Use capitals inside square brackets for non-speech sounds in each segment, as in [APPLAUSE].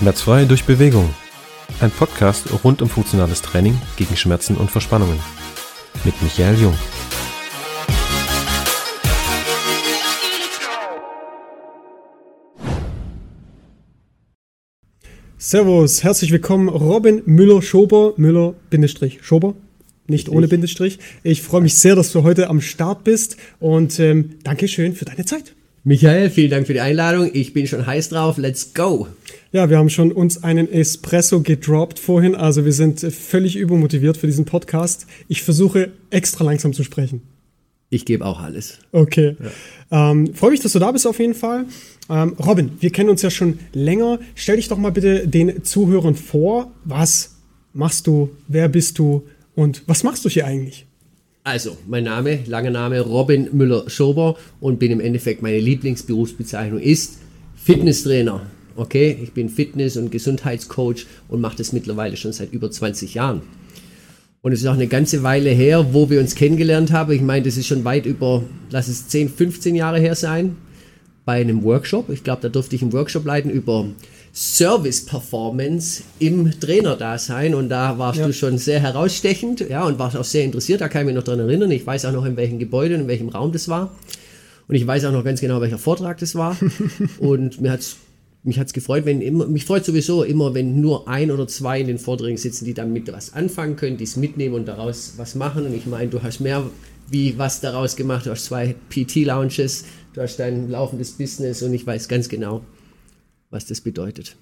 Schmerzfrei durch Bewegung. Ein Podcast rund um funktionales Training gegen Schmerzen und Verspannungen. Mit Michael Jung. Servus, herzlich willkommen, Robin Müller-Schober, Müller-Schober, nicht ohne Bindestrich. Ich freue mich sehr, dass du heute am Start bist und ähm, Dankeschön für deine Zeit. Michael, vielen Dank für die Einladung. Ich bin schon heiß drauf. Let's go. Ja, wir haben schon uns einen Espresso gedroppt vorhin. Also wir sind völlig übermotiviert für diesen Podcast. Ich versuche extra langsam zu sprechen. Ich gebe auch alles. Okay. Ja. Ähm, Freue mich, dass du da bist auf jeden Fall. Ähm, Robin, wir kennen uns ja schon länger. Stell dich doch mal bitte den Zuhörern vor. Was machst du? Wer bist du? Und was machst du hier eigentlich? Also, mein Name, langer Name Robin Müller-Schober und bin im Endeffekt meine Lieblingsberufsbezeichnung ist Fitnesstrainer. Okay, ich bin Fitness- und Gesundheitscoach und mache das mittlerweile schon seit über 20 Jahren. Und es ist auch eine ganze Weile her, wo wir uns kennengelernt haben. Ich meine, das ist schon weit über, lass es 10, 15 Jahre her sein, bei einem Workshop. Ich glaube, da durfte ich einen Workshop leiten über Service-Performance im Trainerdasein und da warst ja. du schon sehr herausstechend ja, und warst auch sehr interessiert. Da kann ich mich noch daran erinnern. Ich weiß auch noch, in welchem Gebäude und in welchem Raum das war. Und ich weiß auch noch ganz genau, welcher Vortrag das war. [LAUGHS] und mir hat's mich hat's gefreut, wenn immer, mich freut sowieso immer, wenn nur ein oder zwei in den Vorträgen sitzen, die damit was anfangen können, die es mitnehmen und daraus was machen. Und ich meine, du hast mehr wie was daraus gemacht. Du hast zwei PT-Lounges, du hast dein laufendes Business und ich weiß ganz genau, was das bedeutet.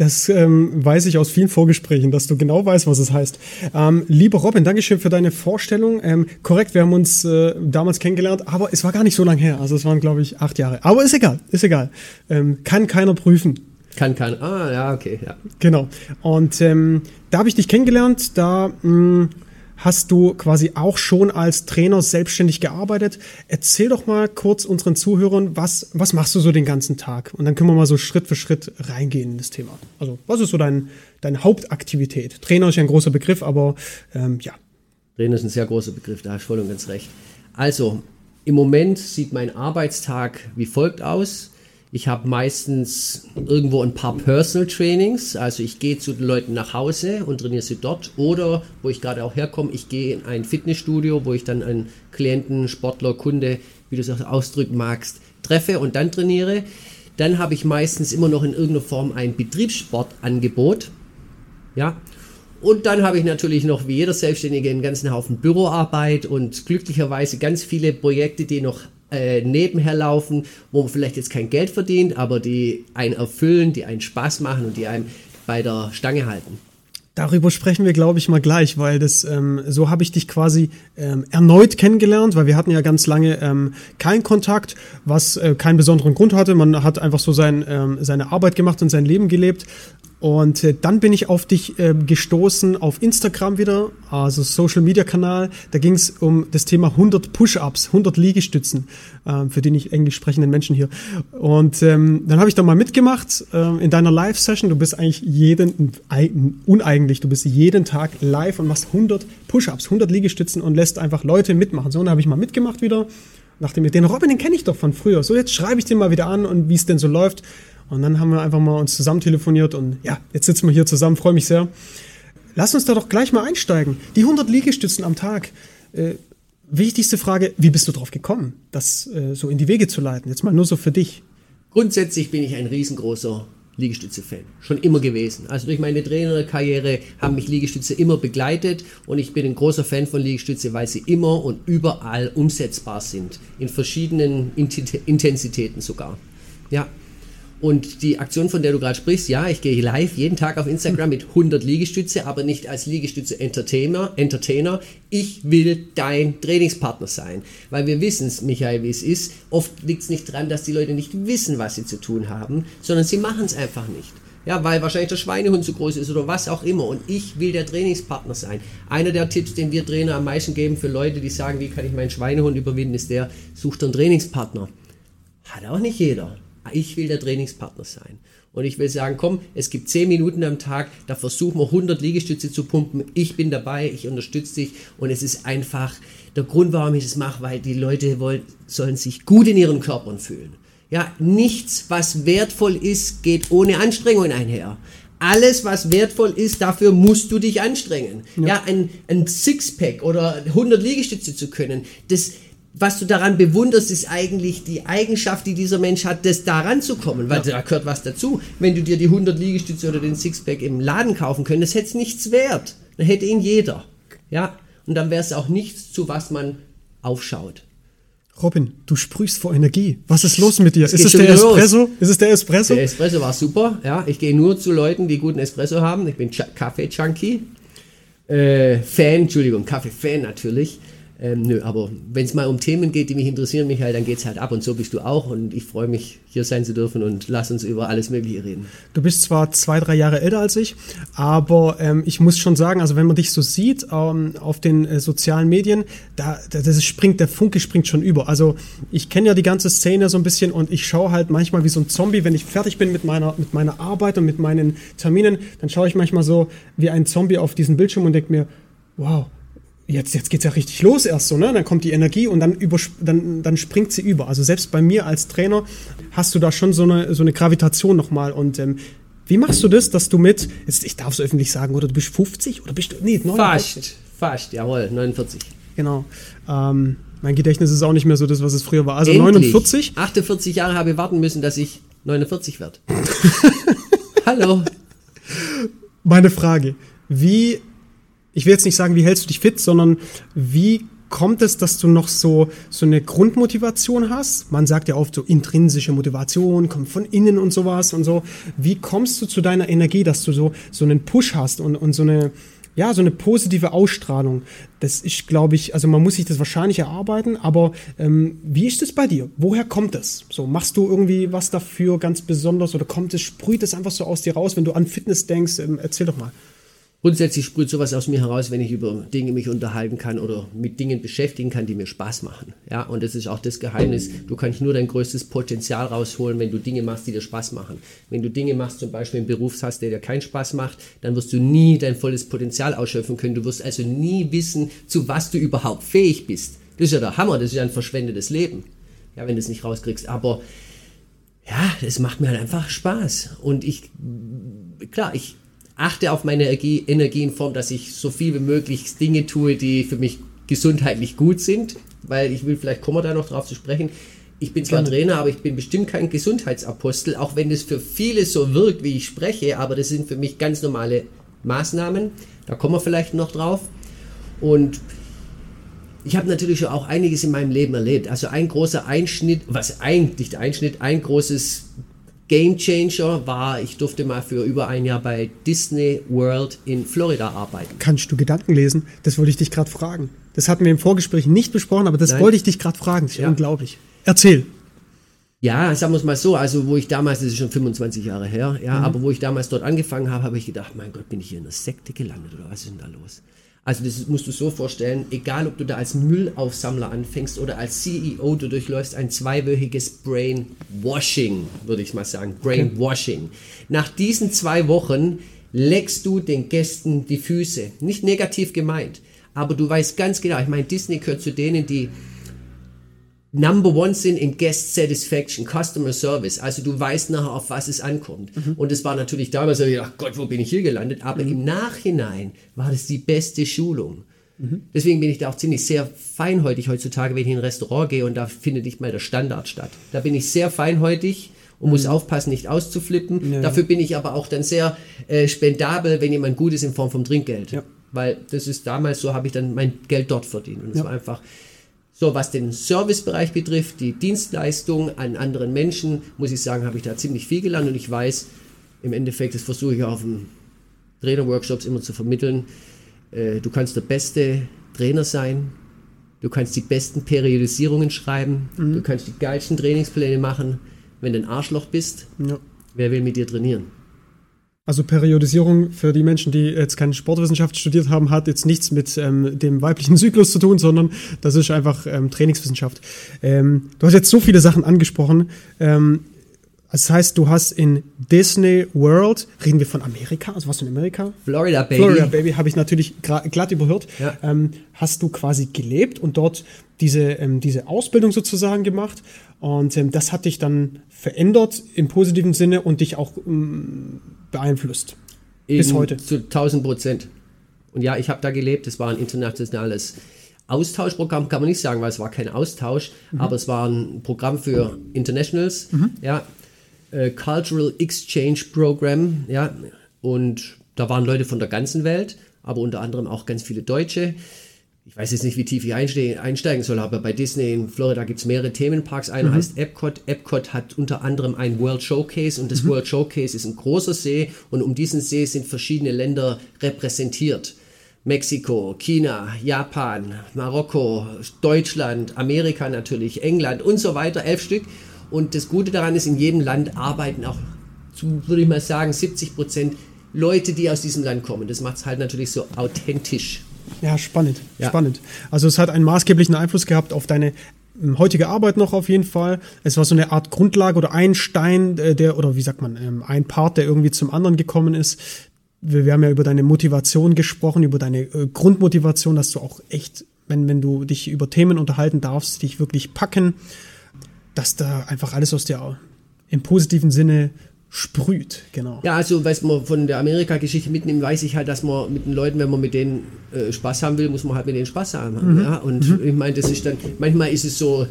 Das ähm, weiß ich aus vielen Vorgesprächen, dass du genau weißt, was es heißt. Ähm, lieber Robin, Dankeschön für deine Vorstellung. Ähm, korrekt, wir haben uns äh, damals kennengelernt, aber es war gar nicht so lange her. Also es waren, glaube ich, acht Jahre. Aber ist egal, ist egal. Ähm, kann keiner prüfen. Kann keiner. Ah, ja, okay, ja. Genau. Und ähm, da habe ich dich kennengelernt. Da mh, mm, hast du quasi auch schon als Trainer selbstständig gearbeitet. Erzähl doch mal kurz unseren Zuhörern, was, was machst du so den ganzen Tag? Und dann können wir mal so Schritt für Schritt reingehen in das Thema. Also, was ist so dein, deine Hauptaktivität? Trainer ist ja ein großer Begriff, aber ähm, ja. Trainer ist ein sehr großer Begriff, da hast du voll und ganz recht. Also, im Moment sieht mein Arbeitstag wie folgt aus. Ich habe meistens irgendwo ein paar Personal Trainings, also ich gehe zu den Leuten nach Hause und trainiere sie dort oder wo ich gerade auch herkomme, ich gehe in ein Fitnessstudio, wo ich dann einen Klienten, Sportler, Kunde, wie du es auch ausdrücken magst, treffe und dann trainiere. Dann habe ich meistens immer noch in irgendeiner Form ein Betriebssportangebot. Ja, und dann habe ich natürlich noch wie jeder Selbstständige einen ganzen Haufen Büroarbeit und glücklicherweise ganz viele Projekte, die noch äh, nebenher laufen, wo man vielleicht jetzt kein Geld verdient, aber die einen erfüllen, die einen Spaß machen und die einen bei der Stange halten. Darüber sprechen wir, glaube ich, mal gleich, weil das ähm, so habe ich dich quasi ähm, erneut kennengelernt, weil wir hatten ja ganz lange ähm, keinen Kontakt, was äh, keinen besonderen Grund hatte. Man hat einfach so sein, ähm, seine Arbeit gemacht und sein Leben gelebt. Und äh, dann bin ich auf dich äh, gestoßen auf Instagram wieder, also Social Media Kanal. Da ging es um das Thema 100 Push-ups, 100 Liegestützen, äh, für die nicht englisch sprechenden Menschen hier. Und ähm, dann habe ich da mal mitgemacht äh, in deiner Live-Session. Du bist eigentlich jeden, uneigentlich, du bist jeden Tag live und machst 100 Push-ups, 100 Liegestützen und lässt einfach Leute mitmachen. So, und da habe ich mal mitgemacht wieder. Nachdem den Robin, den kenne ich doch von früher. So, jetzt schreibe ich den mal wieder an und wie es denn so läuft. Und dann haben wir einfach mal uns zusammen telefoniert und ja, jetzt sitzen wir hier zusammen, freue mich sehr. Lass uns da doch gleich mal einsteigen. Die 100 Liegestützen am Tag. Äh, wichtigste Frage, wie bist du drauf gekommen, das äh, so in die Wege zu leiten? Jetzt mal nur so für dich. Grundsätzlich bin ich ein riesengroßer Liegestütze-Fan. Schon immer gewesen. Also durch meine Trainerkarriere haben mich Liegestütze immer begleitet und ich bin ein großer Fan von Liegestütze, weil sie immer und überall umsetzbar sind. In verschiedenen Intensitäten sogar. Ja, und die Aktion, von der du gerade sprichst, ja, ich gehe live jeden Tag auf Instagram [LAUGHS] mit 100 Liegestütze, aber nicht als Liegestütze-Entertainer. Entertainer. Ich will dein Trainingspartner sein. Weil wir wissen es, Michael, wie es ist. Oft liegt es nicht daran, dass die Leute nicht wissen, was sie zu tun haben, sondern sie machen es einfach nicht. Ja, weil wahrscheinlich der Schweinehund zu groß ist oder was auch immer. Und ich will der Trainingspartner sein. Einer der Tipps, den wir Trainer am meisten geben für Leute, die sagen, wie kann ich meinen Schweinehund überwinden, ist der, sucht einen Trainingspartner. Hat auch nicht jeder ich will der Trainingspartner sein. Und ich will sagen, komm, es gibt 10 Minuten am Tag, da versuchen wir 100 Liegestütze zu pumpen. Ich bin dabei, ich unterstütze dich. Und es ist einfach der Grund, warum ich das mache, weil die Leute wollen, sollen sich gut in ihren Körpern fühlen. Ja, nichts, was wertvoll ist, geht ohne Anstrengung einher. Alles, was wertvoll ist, dafür musst du dich anstrengen. Ja, ja ein, ein Sixpack oder 100 Liegestütze zu können, das, was du daran bewunderst, ist eigentlich die Eigenschaft, die dieser Mensch hat, das daran zu kommen, weil ja. da gehört was dazu. Wenn du dir die 100 Liegestütze oder den Sixpack im Laden kaufen könntest, hätte es nichts wert. Dann hätte ihn jeder. Ja, und dann wäre es auch nichts, zu was man aufschaut. Robin, du sprühst vor Energie. Was ist los mit dir? Ist es der Espresso? Los. Ist es der Espresso? Der Espresso war super. Ja, ich gehe nur zu Leuten, die guten Espresso haben. Ich bin Kaffee-Junkie. Äh, Fan, Entschuldigung, Kaffee-Fan natürlich. Ähm, nö, aber wenn es mal um Themen geht, die mich interessieren, Michael, dann geht es halt ab und so bist du auch und ich freue mich, hier sein zu dürfen und lass uns über alles Mögliche reden. Du bist zwar zwei, drei Jahre älter als ich, aber ähm, ich muss schon sagen, also wenn man dich so sieht ähm, auf den äh, sozialen Medien, da, da das springt, der Funke springt schon über. Also ich kenne ja die ganze Szene so ein bisschen und ich schaue halt manchmal wie so ein Zombie, wenn ich fertig bin mit meiner, mit meiner Arbeit und mit meinen Terminen, dann schaue ich manchmal so wie ein Zombie auf diesen Bildschirm und denke mir, wow, jetzt, jetzt geht's ja richtig los erst so, ne? Dann kommt die Energie und dann, dann, dann springt sie über. Also selbst bei mir als Trainer hast du da schon so eine, so eine Gravitation nochmal. Und ähm, wie machst du das, dass du mit, jetzt, ich darf es öffentlich sagen, oder du bist 50 oder bist du, nee, 49? Fast, fast, jawohl, 49. Genau. Ähm, mein Gedächtnis ist auch nicht mehr so das, was es früher war. Also Endlich. 49. 48 Jahre habe ich warten müssen, dass ich 49 werde. [LAUGHS] Hallo. Meine Frage, wie ich will jetzt nicht sagen, wie hältst du dich fit, sondern wie kommt es, dass du noch so, so eine Grundmotivation hast? Man sagt ja oft so intrinsische Motivation, kommt von innen und sowas und so. Wie kommst du zu deiner Energie, dass du so, so einen Push hast und, und so eine, ja, so eine positive Ausstrahlung? Das ist, glaube ich, also man muss sich das wahrscheinlich erarbeiten, aber ähm, wie ist es bei dir? Woher kommt es? So, machst du irgendwie was dafür ganz besonders oder kommt es, sprüht es einfach so aus dir raus, wenn du an Fitness denkst? Ähm, erzähl doch mal. Grundsätzlich sprüht sowas aus mir heraus, wenn ich über Dinge mich unterhalten kann oder mit Dingen beschäftigen kann, die mir Spaß machen. Ja, und das ist auch das Geheimnis. Du kannst nur dein größtes Potenzial rausholen, wenn du Dinge machst, die dir Spaß machen. Wenn du Dinge machst, zum Beispiel im Beruf hast, der dir keinen Spaß macht, dann wirst du nie dein volles Potenzial ausschöpfen können. Du wirst also nie wissen, zu was du überhaupt fähig bist. Das ist ja der Hammer, das ist ja ein verschwendetes Leben. Ja, wenn du es nicht rauskriegst. Aber ja, es macht mir halt einfach Spaß. Und ich, klar, ich achte auf meine Energie, Energie in Form, dass ich so viel wie möglich Dinge tue, die für mich gesundheitlich gut sind, weil ich will, vielleicht kommen wir da noch drauf zu sprechen. Ich bin zwar Gerne. Trainer, aber ich bin bestimmt kein Gesundheitsapostel, auch wenn es für viele so wirkt, wie ich spreche, aber das sind für mich ganz normale Maßnahmen. Da kommen wir vielleicht noch drauf. Und ich habe natürlich auch einiges in meinem Leben erlebt. Also ein großer Einschnitt, was ein, nicht Einschnitt, ein großes Game Changer war, ich durfte mal für über ein Jahr bei Disney World in Florida arbeiten. Kannst du Gedanken lesen? Das wollte ich dich gerade fragen. Das hatten wir im Vorgespräch nicht besprochen, aber das Nein. wollte ich dich gerade fragen. Das ist ja. unglaublich. Erzähl. Ja, sagen wir es mal so, also wo ich damals, das ist schon 25 Jahre her, ja, mhm. aber wo ich damals dort angefangen habe, habe ich gedacht, mein Gott, bin ich hier in einer Sekte gelandet oder was ist denn da los? Also das musst du so vorstellen, egal ob du da als Müllaufsammler anfängst oder als CEO, du durchläufst ein zweiwöchiges Brainwashing, würde ich mal sagen, Brainwashing. Okay. Nach diesen zwei Wochen leckst du den Gästen die Füße. Nicht negativ gemeint, aber du weißt ganz genau, ich meine, Disney gehört zu denen, die Number One sind in Guest Satisfaction, Customer Service. Also du weißt nachher, auf was es ankommt. Mhm. Und es war natürlich damals, so, ach Gott, wo bin ich hier gelandet? Aber mhm. im Nachhinein war das die beste Schulung. Mhm. Deswegen bin ich da auch ziemlich sehr feinhäutig heutzutage, wenn ich in ein Restaurant gehe und da findet nicht mal der Standard statt. Da bin ich sehr feinhäutig und muss mhm. aufpassen, nicht auszuflippen. Ja. Dafür bin ich aber auch dann sehr äh, spendabel, wenn jemand gut ist in Form vom Trinkgeld. Ja. Weil das ist damals so, habe ich dann mein Geld dort verdient. Und es ja. war einfach so, was den Servicebereich betrifft, die Dienstleistung an anderen Menschen, muss ich sagen, habe ich da ziemlich viel gelernt und ich weiß, im Endeffekt, das versuche ich auf den Trainerworkshops immer zu vermitteln, äh, du kannst der beste Trainer sein, du kannst die besten Periodisierungen schreiben, mhm. du kannst die geilsten Trainingspläne machen, wenn du ein Arschloch bist, ja. wer will mit dir trainieren? Also Periodisierung für die Menschen, die jetzt keine Sportwissenschaft studiert haben, hat jetzt nichts mit ähm, dem weiblichen [LAUGHS] Zyklus zu tun, sondern das ist einfach ähm, Trainingswissenschaft. Ähm, du hast jetzt so viele Sachen angesprochen. Ähm, das heißt, du hast in Disney World, reden wir von Amerika, also was in Amerika? Florida Baby. Florida Baby habe ich natürlich glatt überhört. Ja. Ähm, hast du quasi gelebt und dort diese, ähm, diese Ausbildung sozusagen gemacht. Und ähm, das hat dich dann verändert im positiven Sinne und dich auch beeinflusst. Bis Eben heute. Zu 1000 Prozent. Und ja, ich habe da gelebt. Es war ein internationales Austauschprogramm, kann man nicht sagen, weil es war kein Austausch, Mhm. aber es war ein Programm für Internationals, ja, äh, Cultural Exchange Program, ja, und da waren Leute von der ganzen Welt, aber unter anderem auch ganz viele Deutsche. Ich weiß jetzt nicht, wie tief ich einste- einsteigen soll, aber bei Disney in Florida gibt es mehrere Themenparks. Einer heißt Epcot. Epcot hat unter anderem ein World Showcase und das World Showcase ist ein großer See und um diesen See sind verschiedene Länder repräsentiert. Mexiko, China, Japan, Marokko, Deutschland, Amerika natürlich, England und so weiter, elf Stück. Und das Gute daran ist, in jedem Land arbeiten auch, zu, würde ich mal sagen, 70 Prozent Leute, die aus diesem Land kommen. Das macht es halt natürlich so authentisch. Ja, spannend, Ja. spannend. Also es hat einen maßgeblichen Einfluss gehabt auf deine ähm, heutige Arbeit noch auf jeden Fall. Es war so eine Art Grundlage oder ein Stein, äh, der, oder wie sagt man, ähm, ein Part, der irgendwie zum anderen gekommen ist. Wir, wir haben ja über deine Motivation gesprochen, über deine äh, Grundmotivation, dass du auch echt, wenn, wenn du dich über Themen unterhalten darfst, dich wirklich packen, dass da einfach alles aus dir im positiven Sinne sprüht, genau. Ja, also was man von der Amerika-Geschichte mitnimmt, weiß ich halt, dass man mit den Leuten, wenn man mit denen äh, Spaß haben will, muss man halt mit denen Spaß haben. Ja? Und ich meine, das ist dann, manchmal ist es so,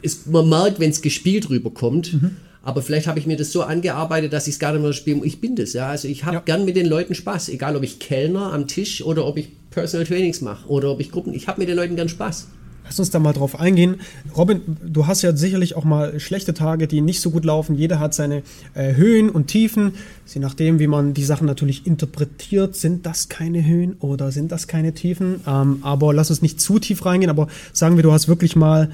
ist, man merkt, wenn es gespielt rüberkommt, aber vielleicht habe ich mir das so angearbeitet, dass ich es gar nicht mehr spiele. Ich bin das, ja. Also ich habe Ja. gern mit den Leuten Spaß, egal ob ich Kellner am Tisch oder ob ich Personal Trainings mache oder ob ich Gruppen. Ich habe mit den Leuten gern Spaß. Lass uns da mal drauf eingehen. Robin, du hast ja sicherlich auch mal schlechte Tage, die nicht so gut laufen. Jeder hat seine äh, Höhen und Tiefen. Je nachdem, wie man die Sachen natürlich interpretiert, sind das keine Höhen oder sind das keine Tiefen. Ähm, aber lass uns nicht zu tief reingehen. Aber sagen wir, du hast wirklich mal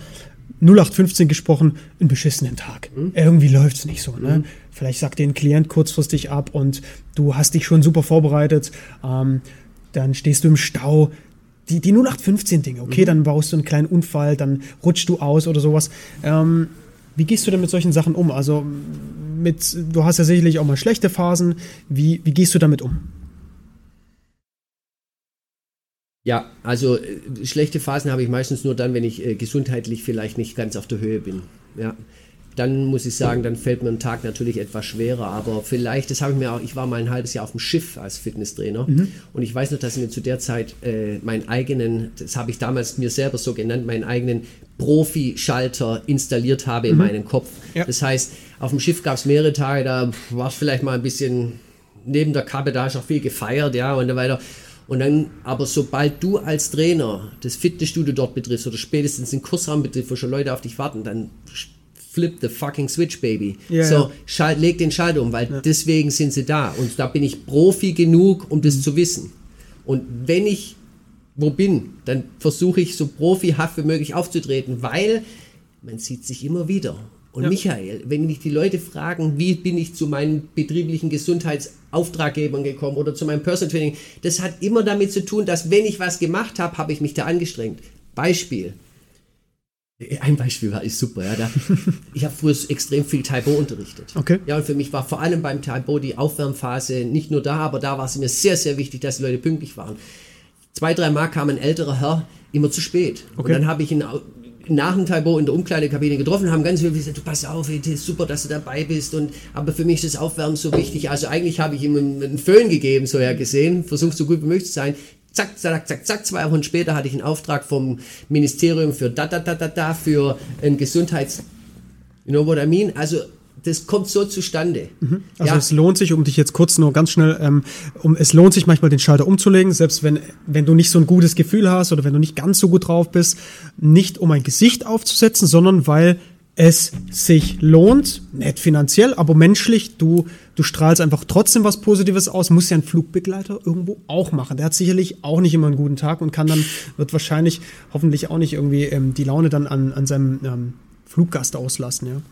0815 gesprochen, einen beschissenen Tag. Irgendwie läuft's nicht so. Ne? Vielleicht sagt dir ein Klient kurzfristig ab und du hast dich schon super vorbereitet. Ähm, dann stehst du im Stau. Die, die 0815-Dinge, okay, dann baust du einen kleinen Unfall, dann rutschst du aus oder sowas. Ähm, wie gehst du denn mit solchen Sachen um? Also mit, du hast ja sicherlich auch mal schlechte Phasen. Wie, wie gehst du damit um? Ja, also äh, schlechte Phasen habe ich meistens nur dann, wenn ich äh, gesundheitlich vielleicht nicht ganz auf der Höhe bin. Ja. Dann muss ich sagen, dann fällt mir ein Tag natürlich etwas schwerer. Aber vielleicht, das habe ich mir auch, ich war mal ein halbes Jahr auf dem Schiff als Fitnesstrainer und ich weiß noch, dass ich mir zu der Zeit äh, meinen eigenen, das habe ich damals mir selber so genannt, meinen eigenen Profi-Schalter installiert habe in meinen Kopf. Ja. Das heißt, auf dem Schiff gab es mehrere Tage, da war es vielleicht mal ein bisschen neben der Kappe, da ist auch viel gefeiert, ja, und so weiter. Und dann, aber sobald du als Trainer das Fitnessstudio dort betriffst oder spätestens den Kursraum betriffst, wo schon Leute auf dich warten, dann flip the fucking switch, baby. Ja, so, ja. schalt, leg den Schalter um, weil deswegen sind sie da. Und da bin ich Profi genug, um Mhm. das zu wissen. Und wenn ich wo bin, dann versuche ich so profihaft wie möglich aufzutreten, weil man sieht sich immer wieder. Und Ja. Michael, wenn mich die Leute fragen, wie bin ich zu meinen betrieblichen Gesundheitsauftraggebern gekommen oder zu meinem Personal Training, das hat immer damit zu tun, dass wenn ich was gemacht habe, habe ich mich da angestrengt. Beispiel. Ein Beispiel war ist super, ja. Da, [LAUGHS] ich habe früher extrem viel Taibo unterrichtet. Okay. Ja, und für mich war vor allem beim Taibo die Aufwärmphase nicht nur da, aber da war es mir sehr, sehr wichtig, dass die Leute pünktlich waren. Zwei, drei Mal kam ein älterer Herr immer zu spät. Und Okay. dann habe ich ihn nach dem Taibo in der Umkleidekabine getroffen, haben ganz viel gesagt, du pass auf, ist super, dass du dabei bist. Und, aber für mich ist das Aufwärmen so wichtig. Also eigentlich habe ich ihm einen, einen Föhn gegeben, so ja gesehen, versucht so gut wie möglich zu sein. Zack, zack, zack, zack, zwei Wochen später hatte ich einen Auftrag vom Ministerium für da, da, da, da, da, für ein Gesundheits... You know what I mean? Also das kommt so zustande. Also ja, es lohnt sich, um dich jetzt kurz nur ganz schnell, ähm, um, es lohnt sich manchmal den Schalter umzulegen, selbst wenn, wenn du nicht so ein gutes Gefühl hast oder wenn du nicht ganz so gut drauf bist, nicht um ein Gesicht aufzusetzen, sondern weil es sich lohnt, nicht finanziell, aber menschlich, du, du strahlst einfach trotzdem was Positives aus, muss ja ein Flugbegleiter irgendwo auch machen. Der hat sicherlich auch nicht immer einen guten Tag und kann dann, wird wahrscheinlich hoffentlich auch nicht irgendwie ähm, die Laune dann an, an seinem ähm, Fluggast auslassen, ja.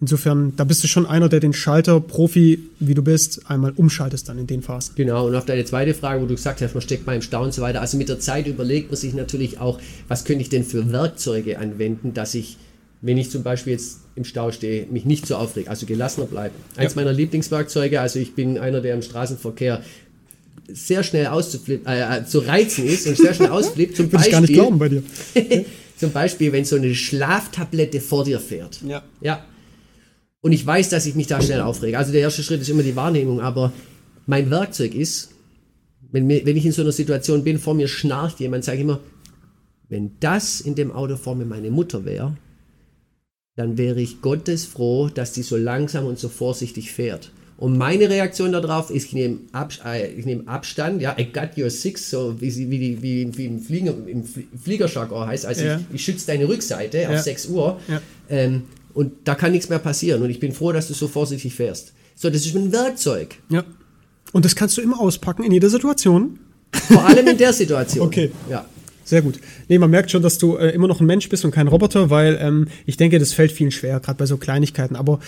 Insofern, da bist du schon einer, der den Schalter, Profi, wie du bist, einmal umschaltest dann in den Phasen. Genau, und auf deine zweite Frage, wo du gesagt hast, man steckt mal im Stau und so weiter. Also mit der Zeit überlegt man sich natürlich auch, was könnte ich denn für Werkzeuge anwenden, dass ich wenn ich zum Beispiel jetzt im Stau stehe, mich nicht so aufregen, also gelassener bleiben. Eins ja. meiner Lieblingswerkzeuge, also ich bin einer, der im Straßenverkehr sehr schnell auszuflippen, äh, äh, zu reizen ist und sehr schnell [LAUGHS] ausflippt. Zum Beispiel, ich gar nicht glauben bei dir. [LAUGHS] zum Beispiel, wenn so eine Schlaftablette vor dir fährt. Ja. Ja. Und ich weiß, dass ich mich da schnell aufrege. Also der erste Schritt ist immer die Wahrnehmung, aber mein Werkzeug ist, wenn, wenn ich in so einer Situation bin, vor mir schnarcht jemand, sage ich immer, wenn das in dem Auto vor mir meine Mutter wäre, dann wäre ich Gottes froh, dass die so langsam und so vorsichtig fährt. Und meine Reaktion darauf ist, ich nehme, Ab, äh, ich nehme Abstand, ja, I got your six, so wie, sie, wie, die, wie, wie im, Flieger, im Fliegerjargon heißt, also ja. ich, ich schütze deine Rückseite ja. auf 6 Uhr ja. ähm, und da kann nichts mehr passieren und ich bin froh, dass du so vorsichtig fährst. So, das ist ein Werkzeug. Ja. Und das kannst du immer auspacken in jeder Situation? Vor allem in der Situation. [LAUGHS] okay. Ja. Sehr gut. Nee, man merkt schon, dass du äh, immer noch ein Mensch bist und kein Roboter, weil ähm, ich denke, das fällt vielen schwer, gerade bei so Kleinigkeiten. Aber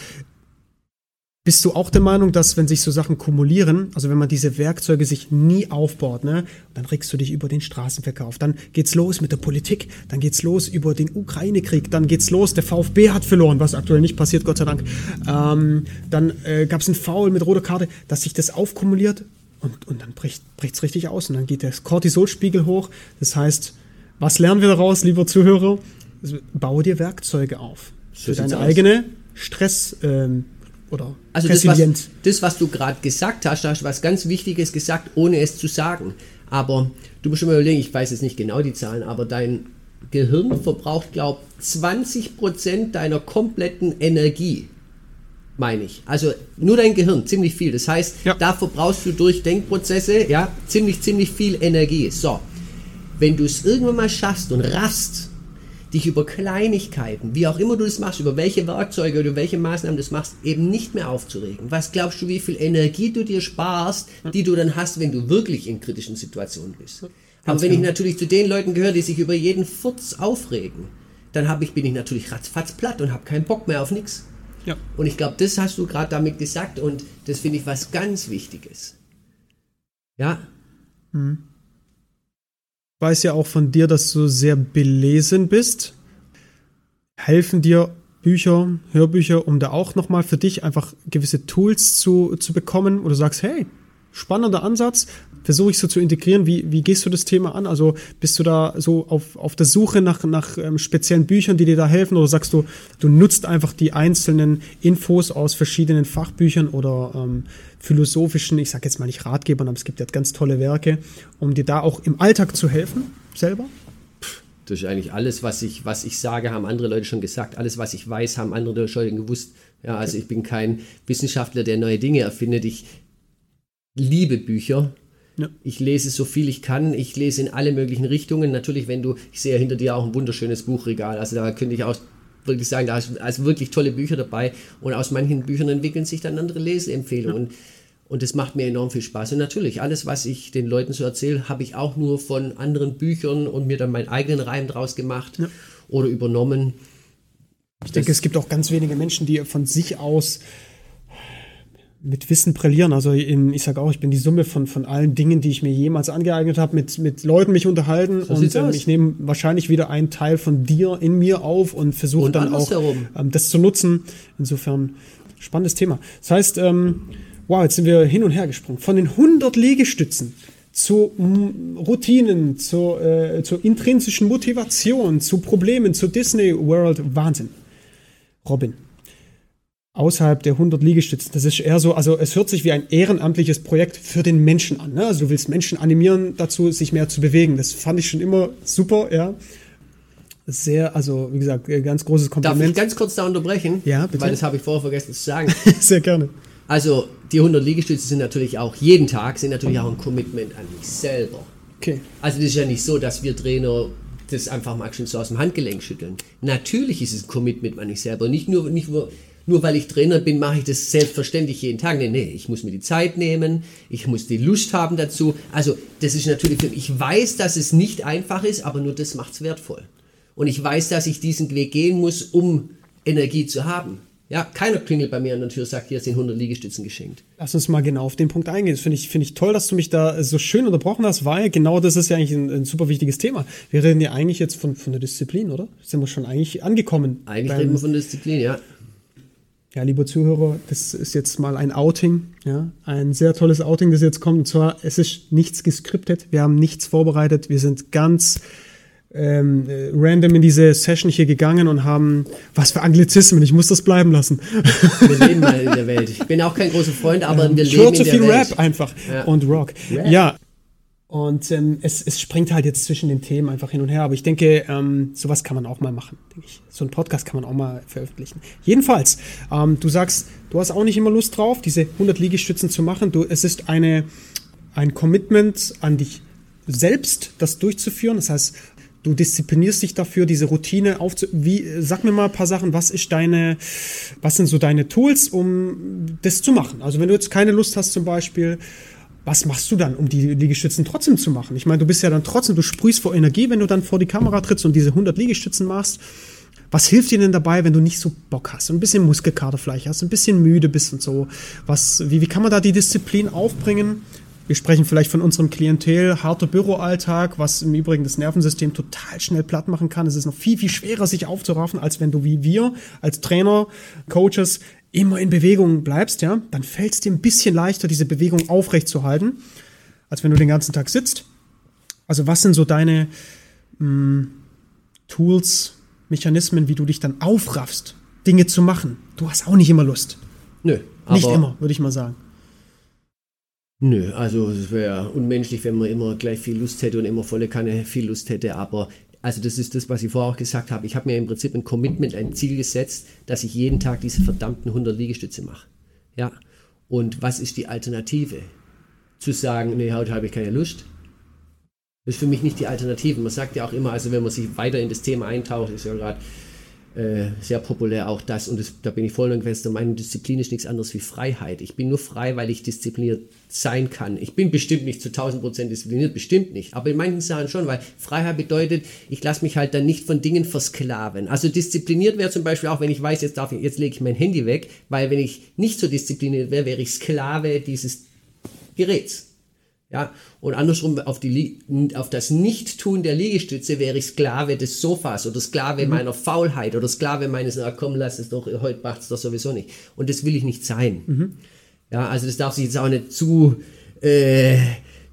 bist du auch der Meinung, dass wenn sich so Sachen kumulieren, also wenn man diese Werkzeuge sich nie aufbaut, ne, dann regst du dich über den Straßenverkehr auf, dann geht's los mit der Politik, dann geht's los über den Ukraine-Krieg, dann geht's los, der VfB hat verloren, was aktuell nicht passiert, Gott sei Dank. Ähm, dann äh, gab's einen Foul mit roter Karte, dass sich das aufkumuliert und, und dann bricht bricht's richtig aus und dann geht der Cortisolspiegel hoch. Das heißt, was lernen wir daraus, lieber Zuhörer? Also, baue dir Werkzeuge auf so für deine eigene Stress. Ähm, oder also das was, das, was du gerade gesagt hast, da hast du was ganz Wichtiges gesagt, ohne es zu sagen. Aber du musst schon mal überlegen, ich weiß jetzt nicht genau die Zahlen, aber dein Gehirn verbraucht, glaube ich, 20% deiner kompletten Energie. Meine ich. Also nur dein Gehirn, ziemlich viel. Das heißt, ja. da verbrauchst du durch Denkprozesse, ja, ziemlich, ziemlich viel Energie. So. Wenn du es irgendwann mal schaffst und raffst, dich über Kleinigkeiten, wie auch immer du das machst, über welche Werkzeuge oder welche Maßnahmen du das machst, eben nicht mehr aufzuregen. Was glaubst du, wie viel Energie du dir sparst, die du dann hast, wenn du wirklich in kritischen Situationen bist? Aber wenn ich genau. natürlich zu den Leuten gehöre, die sich über jeden Furz aufregen, dann hab ich, bin ich natürlich ratzfatz platt und habe keinen Bock mehr auf nichts. Ja. Und ich glaube, das hast du gerade damit gesagt und das finde ich was ganz Wichtiges. Ja. Mhm weiß ja auch von dir, dass du sehr belesen bist. Helfen dir Bücher, Hörbücher, um da auch nochmal für dich einfach gewisse Tools zu, zu bekommen, wo du sagst, hey, spannender Ansatz, versuche ich so zu integrieren. Wie, wie gehst du das Thema an? Also bist du da so auf, auf der Suche nach, nach ähm, speziellen Büchern, die dir da helfen? Oder sagst du, du nutzt einfach die einzelnen Infos aus verschiedenen Fachbüchern oder ähm, philosophischen, ich sage jetzt mal nicht Ratgebern, aber es gibt ja ganz tolle Werke, um dir da auch im Alltag zu helfen, selber? Das ist eigentlich alles, was ich, was ich sage, haben andere Leute schon gesagt. Alles, was ich weiß, haben andere Leute schon gewusst. Ja, also ich bin kein Wissenschaftler, der neue Dinge erfindet. Ich liebe Bücher. Ja. Ich lese so viel ich kann. Ich lese in alle möglichen Richtungen. Natürlich, wenn du, ich sehe ja hinter dir auch ein wunderschönes Buchregal. Also da könnte ich auch wirklich sagen, da ist also wirklich tolle Bücher dabei. Und aus manchen Büchern entwickeln sich dann andere Leseempfehlungen. Ja. Und das macht mir enorm viel Spaß. Und natürlich, alles, was ich den Leuten so erzähle, habe ich auch nur von anderen Büchern und mir dann meinen eigenen Reim draus gemacht ja. oder übernommen. Ich denke, es gibt auch ganz wenige Menschen, die von sich aus mit Wissen brillieren. Also in, ich sage auch, ich bin die Summe von, von allen Dingen, die ich mir jemals angeeignet habe, mit, mit Leuten mich unterhalten so und ähm, ich nehme wahrscheinlich wieder einen Teil von dir in mir auf und versuche dann auch ähm, das zu nutzen. Insofern spannendes Thema. Das heißt, ähm, wow, jetzt sind wir hin und her gesprungen. Von den 100 Liegestützen zu Routinen, zur, äh, zur intrinsischen Motivation, zu Problemen, zu Disney World, Wahnsinn. Robin, außerhalb der 100 Liegestützen. Das ist eher so, also es hört sich wie ein ehrenamtliches Projekt für den Menschen an. Ne? Also du willst Menschen animieren dazu, sich mehr zu bewegen. Das fand ich schon immer super, ja. Sehr, also wie gesagt, ganz großes Kompliment. Darf ich ganz kurz da unterbrechen? Ja, bitte. Weil das habe ich vorher vergessen zu sagen. [LAUGHS] Sehr gerne. Also die 100 Liegestütze sind natürlich auch jeden Tag, sind natürlich auch ein Commitment an mich selber. Okay. Also das ist ja nicht so, dass wir Trainer das einfach mal schon so aus dem Handgelenk schütteln. Natürlich ist es ein Commitment an mich selber. Nicht nur, nicht nur nur weil ich Trainer bin, mache ich das selbstverständlich jeden Tag. Nee, nee, ich muss mir die Zeit nehmen, ich muss die Lust haben dazu. Also, das ist natürlich für mich, ich weiß, dass es nicht einfach ist, aber nur das macht es wertvoll. Und ich weiß, dass ich diesen Weg gehen muss, um Energie zu haben. Ja, keiner klingelt bei mir an der Tür und sagt, hier sind 100 Liegestützen geschenkt. Lass uns mal genau auf den Punkt eingehen. Das finde ich, finde ich toll, dass du mich da so schön unterbrochen hast, weil genau das ist ja eigentlich ein, ein super wichtiges Thema. Wir reden ja eigentlich jetzt von, von der Disziplin, oder? Sind wir schon eigentlich angekommen? Eigentlich reden wir von Disziplin, ja. Ja, liebe Zuhörer, das ist jetzt mal ein Outing, ja, ein sehr tolles Outing, das jetzt kommt. Und zwar, es ist nichts geskriptet, wir haben nichts vorbereitet, wir sind ganz ähm, äh, random in diese Session hier gegangen und haben, was für Anglizismen, ich muss das bleiben lassen. Wir leben mal in der Welt. Ich bin auch kein großer Freund, aber wir Ich leben höre in zu der viel Welt. Rap einfach Ja. und Rock. Rap. Ja. Und ähm, es, es springt halt jetzt zwischen den Themen einfach hin und her. Aber ich denke, ähm, sowas kann man auch mal machen, denke ich. So ein Podcast kann man auch mal veröffentlichen. Jedenfalls, ähm, du sagst, du hast auch nicht immer Lust drauf, diese 100 Liegestützen zu machen. Du, es ist eine, ein Commitment an dich selbst, das durchzuführen. Das heißt, du disziplinierst dich dafür, diese Routine aufzu... Sag mir mal ein paar Sachen, was ist deine, was sind so deine Tools, um das zu machen? Also wenn du jetzt keine Lust hast zum Beispiel, was machst du dann, um die Liegestützen trotzdem zu machen? Ich meine, du bist ja dann trotzdem, du sprühst vor Energie, wenn du dann vor die Kamera trittst und diese 100 Liegestützen machst. Was hilft dir denn dabei, wenn du nicht so Bock hast, und ein bisschen Muskelkater vielleicht hast, ein bisschen müde bist und so? Was, wie, wie kann man da die Disziplin aufbringen? Wir sprechen vielleicht von unserem Klientel, harter Büroalltag, was im Übrigen das Nervensystem total schnell platt machen kann. Es ist noch viel, viel schwerer, sich aufzuraffen, als wenn du wie wir als Trainer, Coaches immer in Bewegung bleibst, ja. Dann fällt es dir ein bisschen leichter, diese Bewegung aufrecht zu halten, als wenn du den ganzen Tag sitzt. Also was sind so deine mh, Tools, Mechanismen, wie du dich dann aufraffst, Dinge zu machen? Du hast auch nicht immer Lust. Nö. Nicht immer, würde ich mal sagen. Nö, also es wäre unmenschlich, wenn man immer gleich viel Lust hätte und immer volle Kanne viel Lust hätte, aber also das ist das, was ich vorher auch gesagt habe. Ich habe mir im Prinzip ein Commitment, ein Ziel gesetzt, dass ich jeden Tag diese verdammten 100 Liegestütze mache. Ja. Und was ist die Alternative? Zu sagen, nee, heute habe ich keine Lust. Das ist für mich nicht die Alternative. Man sagt ja auch immer, also wenn man sich weiter in das Thema eintaucht, ist ja gerade äh, sehr populär auch das und das, da bin ich voll und fest der Meinung, Disziplin ist nichts anderes wie Freiheit. Ich bin nur frei, weil ich diszipliniert sein kann. Ich bin bestimmt nicht zu 1000 Prozent diszipliniert, bestimmt nicht, aber in manchen Sachen schon, weil Freiheit bedeutet, ich lasse mich halt dann nicht von Dingen versklaven. Also diszipliniert wäre zum Beispiel auch, wenn ich weiß, jetzt darf ich, jetzt lege ich mein Handy weg, weil wenn ich nicht so diszipliniert wäre, wäre ich Sklave dieses Geräts. Ja, und andersrum auf, die, auf das Nicht-Tun der Liegestütze wäre ich Sklave des Sofas oder Sklave meiner Faulheit oder Sklave meines, na komm, lass es doch, heute macht es doch sowieso nicht. Und das will ich nicht sein. Ja, also das darf sich jetzt auch nicht zu, äh,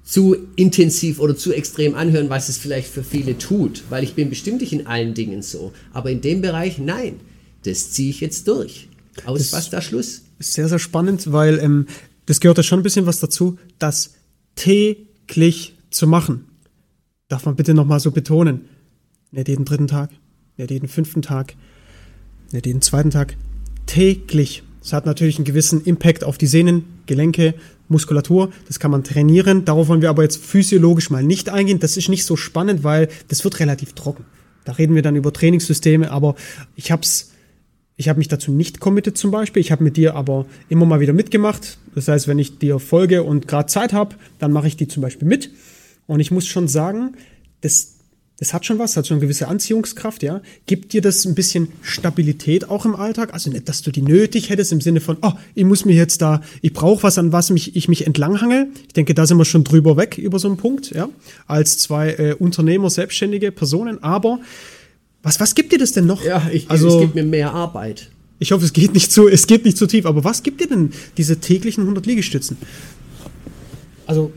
zu intensiv oder zu extrem anhören, was es vielleicht für viele tut, weil ich bin bestimmt nicht in allen Dingen so. Aber in dem Bereich, nein, das ziehe ich jetzt durch. Aus Das- was da Schluss? Ist sehr, sehr spannend, weil ähm, das gehört ja schon ein bisschen was dazu, das täglich zu machen. Darf man bitte nochmal so betonen. Nicht jeden dritten Tag, nicht jeden fünften Tag, nicht jeden zweiten Tag. Täglich. Das hat natürlich einen gewissen Impact auf die Sehnen, Gelenke, Muskulatur. Das kann man trainieren. Darauf wollen wir aber jetzt physiologisch mal nicht eingehen. Das ist nicht so spannend, weil das wird relativ trocken. Da reden wir dann über Trainingssysteme, aber ich habe es ich habe mich dazu nicht committed zum Beispiel. Ich habe mit dir aber immer mal wieder mitgemacht. Das heißt, wenn ich dir folge und gerade Zeit habe, dann mache ich die zum Beispiel mit. Und ich muss schon sagen, das, das hat schon was, hat schon eine gewisse Anziehungskraft, ja. Gibt dir das ein bisschen Stabilität auch im Alltag? Also nicht, dass du die nötig hättest im Sinne von, oh, ich muss mir jetzt da, ich brauche was, an was mich, ich mich entlanghangel. Ich denke, da sind wir schon drüber weg über so einen Punkt, ja. Als zwei äh, Unternehmer, selbstständige Personen. Aber was, was gibt dir das denn noch? Ja, ich, also, es gibt mir mehr Arbeit. ich hoffe, es geht nicht zu, es geht nicht zu tief. Aber was gibt dir denn diese täglichen 100 Liegestützen? Also,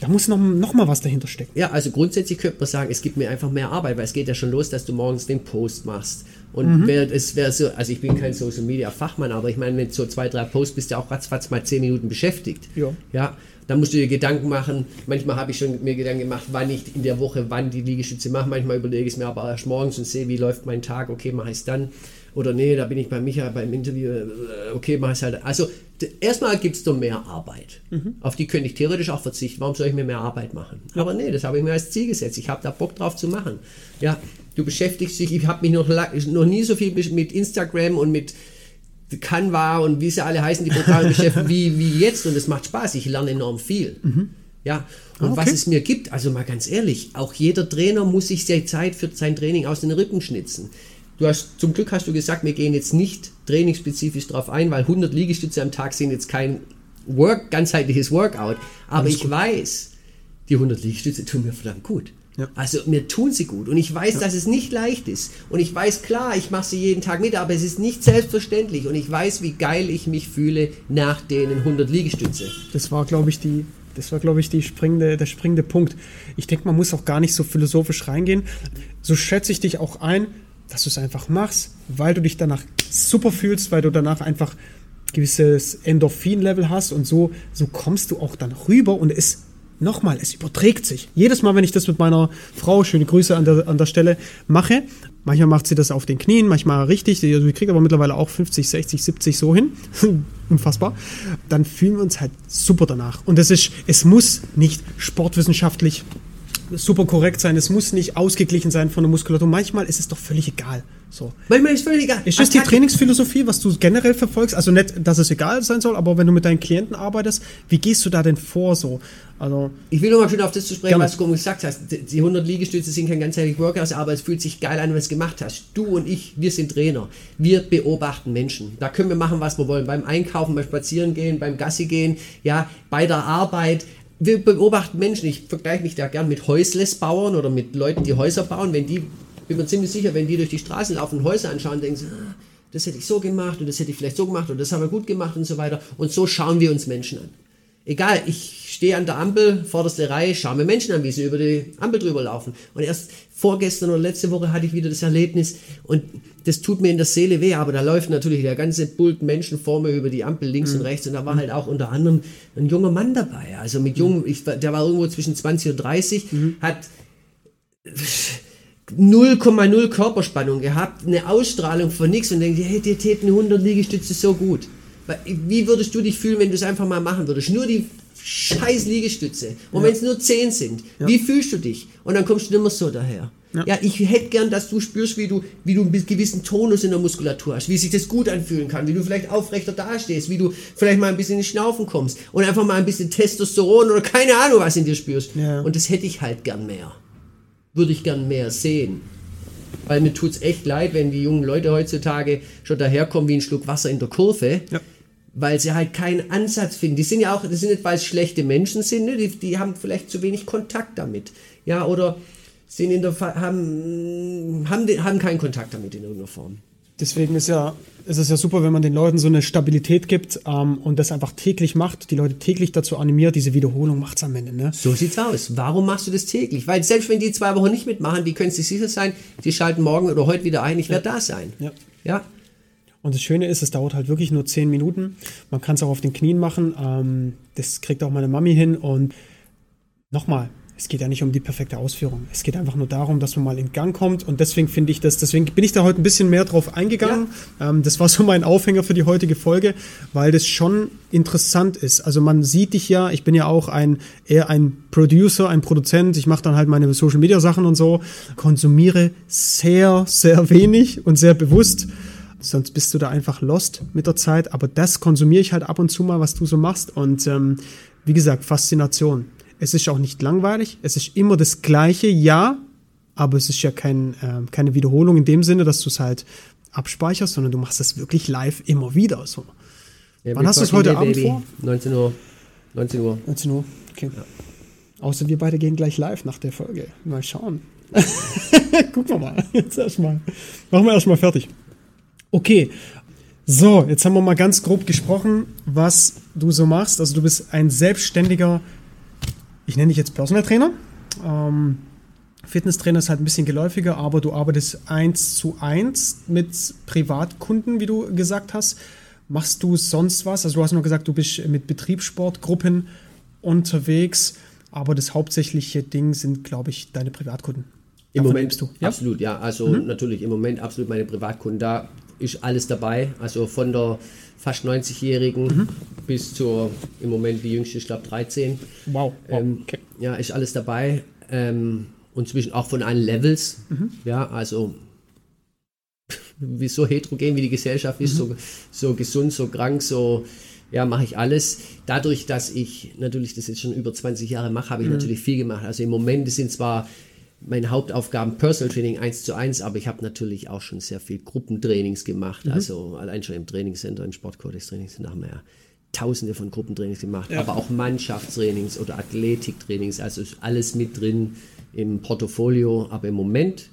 da muss noch, noch mal was dahinter stecken. Ja, also grundsätzlich könnte man sagen, es gibt mir einfach mehr Arbeit, weil es geht ja schon los, dass du morgens den Post machst. Und wär, es wäre so, also ich bin kein Social Media Fachmann, aber ich meine, mit so zwei, drei Posts bist du auch ratzfatz mal zehn Minuten beschäftigt. Ja. Ja, da musst du dir Gedanken machen. Manchmal habe ich schon mir Gedanken gemacht, wann ich in der Woche, wann die Liegestütze mache. Manchmal überlege ich es mir aber erst morgens und sehe, wie läuft mein Tag. Okay, mache ich es dann. Oder nee, da bin ich bei Micha beim Interview. äh, Okay, mache ich es halt. Also erstmal gibt es da mehr Arbeit. Auf die könnte ich theoretisch auch verzichten. Warum soll ich mir mehr Arbeit machen? Aber nee, das habe ich mir als Ziel gesetzt. Ich habe da Bock drauf zu machen. Ja, du beschäftigst dich. Ich habe mich noch, noch nie so viel mit Instagram und mit Canva und wie sie alle heißen, die Programme [LAUGHS] beschäftigen, wie, wie jetzt. Und es macht Spaß. Ich lerne enorm viel. Ja, und Ah, okay. was es mir gibt, also mal ganz ehrlich, auch jeder Trainer muss sich die Zeit für sein Training aus den Rippen schnitzen. Du hast, zum Glück hast du gesagt, wir gehen jetzt nicht trainingsspezifisch drauf ein, weil 100 Liegestütze am Tag sind jetzt kein Work, ganzheitliches Workout. Aber Alles ich gut. weiß, die 100 Liegestütze tun mir verdammt gut. Ja. Also mir tun sie gut und ich weiß, dass es nicht leicht ist. Und ich weiß, klar, ich mache sie jeden Tag mit, aber es ist nicht selbstverständlich. Und ich weiß, wie geil ich mich fühle nach den 100 Liegestütze. Das war, glaube ich, die, das war, glaube ich, die springende, der springende Punkt. Ich denke, man muss auch gar nicht so philosophisch reingehen. So schätze ich dich auch ein, dass du es einfach machst, weil du dich danach super fühlst, weil du danach einfach gewisses Endorphin-Level hast und so, so kommst du auch dann rüber und es nochmal, es überträgt sich. Jedes Mal, wenn ich das mit meiner Frau, schöne Grüße an der, an der Stelle, mache, manchmal macht sie das auf den Knien, manchmal richtig, sie, sie kriegt aber mittlerweile auch 50, 60, 70 so hin, [LAUGHS] unfassbar, dann fühlen wir uns halt super danach. Und es ist, es muss nicht sportwissenschaftlich super korrekt sein, es muss nicht ausgeglichen sein von der Muskulatur. Manchmal ist es doch völlig egal. So. Manchmal ist völlig egal. Ist das die. Trainingsphilosophie, was du generell verfolgst? Also nicht, dass es egal sein soll, aber wenn du mit deinen Klienten arbeitest, wie gehst du da denn vor so? Also, Ich will nochmal schön auf das zu sprechen, Gerne. was du gesagt hast. Die- Die 100 Liegestütze sind kein ganzheitliches Workout, aber es fühlt sich geil an, wenn du es gemacht hast. Du und ich, wir sind Trainer. Wir beobachten Menschen. Da können wir machen, was wir wollen. Beim Einkaufen, beim Spazierengehen, beim Gassi gehen, ja, bei der Arbeit. Wir beobachten Menschen. Ich vergleiche mich da gern mit Häuslesbauern oder mit Leuten, die Häuser bauen. Wenn die, bin mir ziemlich sicher, wenn die durch die Straßen laufen und Häuser anschauen, denken sie, ah, das hätte ich so gemacht und das hätte ich vielleicht so gemacht und das haben wir gut gemacht und so weiter. Und so schauen wir uns Menschen an. Egal, ich stehe an der Ampel, vorderste Reihe, schaue mir Menschen an, wie sie über die Ampel drüber laufen. Und erst vorgestern oder letzte Woche hatte ich wieder das Erlebnis und das tut mir in der Seele weh, aber da läuft natürlich der ganze Bult Menschen vor mir über die Ampel links und rechts und da war halt auch unter anderem ein junger Mann dabei. Also mit jung, ich, der war irgendwo zwischen 20 und 30, hat 0,0 Körperspannung gehabt, eine Ausstrahlung von nichts und denkt, hey, dir täten 100 Liegestütze so gut. Wie würdest du dich fühlen, wenn du es einfach mal machen würdest? Nur die scheiß Liegestütze. Und wenn es nur 10 sind, wie fühlst du dich? Und dann kommst du immer so daher. Ja. Ja. ich hätte gern, dass du spürst, wie du, wie du einen gewissen Tonus in der Muskulatur hast, wie sich das gut anfühlen kann, wie du vielleicht aufrechter dastehst, wie du vielleicht mal ein bisschen ins Schnaufen kommst und einfach mal ein bisschen Testosteron oder keine Ahnung was in dir spürst. Ja. Und das hätte ich halt gern mehr würde ich gern mehr sehen. Weil mir tut's echt leid, wenn die jungen Leute heutzutage schon daherkommen wie ein Schluck Wasser in der Kurve, Ja. Weil sie halt keinen Ansatz finden. Die sind ja auch, das sind nicht, weil es schlechte Menschen sind, ne? die, die haben vielleicht zu wenig Kontakt damit. Ja, oder sind in der, haben, haben, haben keinen Kontakt damit in irgendeiner Form. Deswegen ist, ja, ist es ja super, wenn man den Leuten so eine Stabilität gibt ähm, und das einfach täglich macht, die Leute täglich dazu animiert, diese Wiederholung macht's am Ende. Ne? So sieht's aus. Warum machst du das täglich? Weil selbst wenn die zwei Wochen nicht mitmachen, die können sich sicher sein, die schalten morgen oder heute wieder ein, ich werde da sein. Ja. ja. Und das Schöne ist, es dauert halt wirklich nur 10 Minuten. Man kann es auch auf den Knien machen. Ähm, das kriegt auch meine Mami hin. Und nochmal, es geht ja nicht um die perfekte Ausführung. Es geht einfach nur darum, dass man mal in Gang kommt. Und deswegen finde ich das, deswegen bin ich da heute ein bisschen mehr drauf eingegangen. Ähm, das war so mein Aufhänger für die heutige Folge, weil das schon interessant ist. Also man sieht dich ja, ich bin ja auch ein eher ein Producer, ein Produzent. Ich mache dann halt meine Social Media Sachen und so. Konsumiere sehr, sehr wenig und sehr bewusst. Sonst bist du da einfach lost mit der Zeit. Aber das konsumiere ich halt ab und zu mal, was du so machst. Und ähm, wie gesagt, Faszination. Es ist auch nicht langweilig. Es ist immer das Gleiche, ja. Aber es ist ja kein, ähm, keine Wiederholung in dem Sinne, dass du es halt abspeicherst, sondern du machst es wirklich live immer wieder. So. Ja, Wann hast du es heute Abend Baby. vor? 19 Uhr. 19 Uhr. 19 Uhr. Okay. Außer wir beide gehen gleich live nach der Folge. Mal schauen. [LAUGHS] [LAUGHS] Gucken wir mal. Jetzt erstmal. Machen wir erstmal fertig. Okay. So, jetzt haben wir mal ganz grob gesprochen, was du so machst. Also du bist ein selbstständiger, ich nenne dich jetzt Personal Trainer. Ähm, Fitnesstrainer ist halt ein bisschen geläufiger, aber du arbeitest eins zu eins mit Privatkunden, wie du gesagt hast. Machst du sonst was? Also du hast nur gesagt, du bist mit Betriebssportgruppen unterwegs, aber das hauptsächliche Ding sind, glaube ich, deine Privatkunden. Im Davon Moment lebst du. Ja? Mhm. absolut, ja. Also natürlich im Moment absolut meine Privatkunden. Da ist alles dabei. Also von der fast 90-Jährigen Mhm. bis zur im Moment die jüngste, ich glaube 13. Wow. wow. Ähm, okay. Ja, ist alles dabei. Ähm, und zwischen auch von allen Levels. Mhm. Ja, also [LAUGHS] wie so heterogen wie die Gesellschaft ist, so, so gesund, so krank, so ja, mache ich alles. Dadurch, dass ich natürlich das jetzt schon über 20 Jahre mache, habe ich natürlich viel gemacht. Also im Moment sind zwar meine Hauptaufgaben Personal Training 1 zu 1, aber ich habe natürlich auch schon sehr viel Gruppentrainings gemacht. Mhm. Also allein schon im Trainingscenter, im Sportcodex Trainingscenter haben wir ja tausende von Gruppentrainings gemacht, ja. aber auch Mannschaftstrainings oder Athletiktrainings, also ist alles mit drin im Portfolio, aber im Moment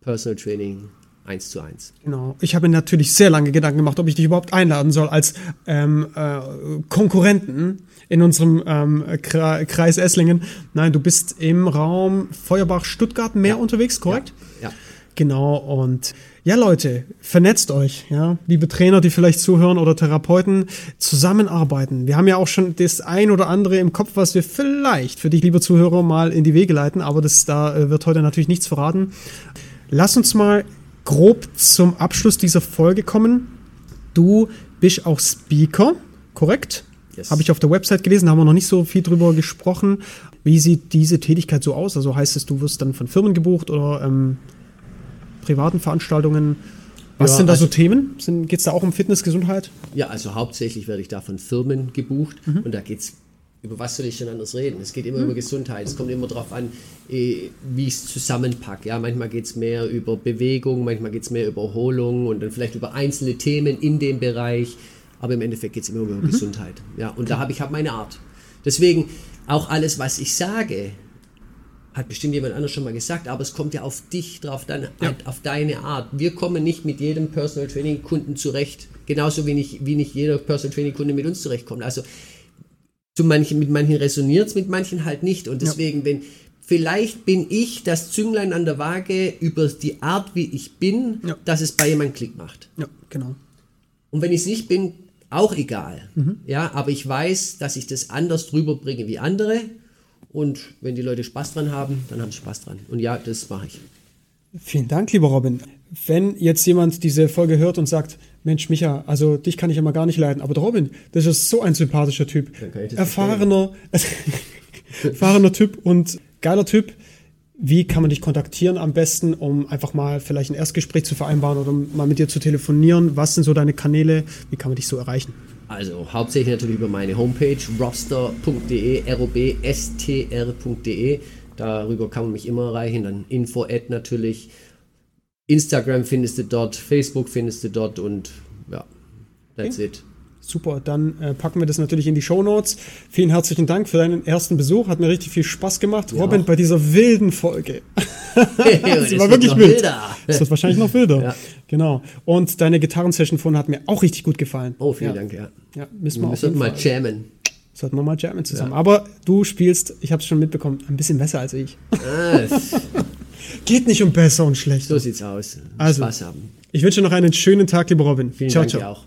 Personal Training 1 zu 1. Genau. Ich habe mir natürlich sehr lange Gedanken gemacht, ob ich dich überhaupt einladen soll als ähm, äh, Konkurrenten in unserem ähm, Kreis Esslingen. Nein, du bist im Raum Feuerbach-Stuttgart mehr ja. unterwegs, korrekt? Ja. ja. Genau. Und ja, Leute, vernetzt euch, ja, liebe Trainer, die vielleicht zuhören oder Therapeuten, zusammenarbeiten. Wir haben ja auch schon das ein oder andere im Kopf, was wir vielleicht für dich, liebe Zuhörer, mal in die Wege leiten, aber das da äh, wird heute natürlich nichts verraten. Lass uns mal grob zum Abschluss dieser Folge kommen. Du bist auch Speaker, korrekt? Yes. Habe ich auf der Website gelesen, da haben wir noch nicht so viel drüber gesprochen. Wie sieht diese Tätigkeit so aus? Also heißt es, du wirst dann von Firmen gebucht oder ähm, privaten Veranstaltungen? Was ja, sind da also, so Themen? Geht es da auch um Fitness, Gesundheit? Ja, also hauptsächlich werde ich da von Firmen gebucht mhm. und da geht es über was soll ich denn anders reden? Es geht immer mhm. über Gesundheit. Es kommt immer darauf an, eh, wie ich es zusammenpacke. Ja, manchmal geht es mehr über Bewegung, manchmal geht es mehr über Erholung und dann vielleicht über einzelne Themen in dem Bereich. Aber im Endeffekt geht es immer über mhm. Gesundheit. Ja, und da habe ich hab meine Art. Deswegen auch alles, was ich sage, hat bestimmt jemand anders schon mal gesagt, aber es kommt ja auf dich drauf, dann ja. auf deine Art. Wir kommen nicht mit jedem Personal Training Kunden zurecht, genauso wie nicht, wie nicht jeder Personal Training Kunde mit uns zurechtkommt. Also zu manchen, mit manchen resoniert es, mit manchen halt nicht. Und deswegen, ja. wenn, vielleicht bin ich das Zünglein an der Waage über die Art, wie ich bin, ja. dass es bei jemandem Klick macht. Ja, genau. Und wenn ich es nicht bin, auch egal. Mhm. Ja, aber ich weiß, dass ich das anders drüber bringe wie andere. Und wenn die Leute Spaß dran haben, dann haben sie Spaß dran. Und ja, das mache ich. Vielen Dank, lieber Robin. Wenn jetzt jemand diese Folge hört und sagt, Mensch, Micha, also dich kann ich immer gar nicht leiden, aber der Robin, das ist so ein sympathischer Typ. Erfahrener, [LAUGHS] erfahrener Typ und geiler Typ. Wie kann man dich kontaktieren am besten, um einfach mal vielleicht ein Erstgespräch zu vereinbaren oder mal mit dir zu telefonieren? Was sind so deine Kanäle? Wie kann man dich so erreichen? Also hauptsächlich natürlich über meine Homepage roster.de, robstr.de. Darüber kann man mich immer erreichen. Dann info-ad natürlich Instagram findest du dort, Facebook findest du dort und ja, that's okay. it. Super, dann äh, packen wir das natürlich in die Show Notes. Vielen herzlichen Dank für deinen ersten Besuch. Hat mir richtig viel Spaß gemacht. Ja. Robin, bei dieser wilden Folge. [LAUGHS] Sie war wirklich wild. Wilder. Das wird wahrscheinlich noch wilder. Ja. Genau. Und deine Gitarrensession vorhin hat mir auch richtig gut gefallen. Oh, vielen ja. Dank, ja. Ja, müssen wir, wir sollten mal jammen. Sollten wir mal jammen zusammen. Aber du spielst, ich habe es schon mitbekommen, ein bisschen besser als ich. Ah, [LAUGHS] Geht nicht um besser und schlechter. So sieht's aus. Also, Spaß haben. Ich wünsche noch einen schönen Tag, lieber Robin. Vielen ciao, Dank ciao. auch.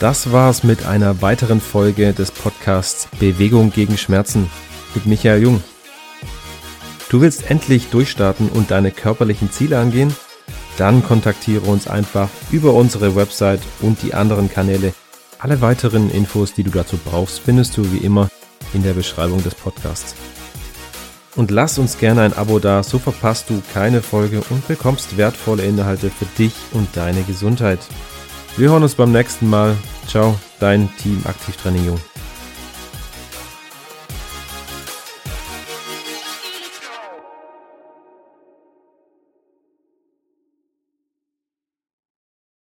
Das war's mit einer weiteren Folge des Podcasts Bewegung gegen Schmerzen mit Michael Jung. Du willst endlich durchstarten und deine körperlichen Ziele angehen? dann kontaktiere uns einfach über unsere Website und die anderen Kanäle. Alle weiteren Infos, die du dazu brauchst, findest du wie immer in der Beschreibung des Podcasts. Und lass uns gerne ein Abo da, so verpasst du keine Folge und bekommst wertvolle Inhalte für dich und deine Gesundheit. Wir hören uns beim nächsten Mal. Ciao, dein Team Aktivtraining Jung.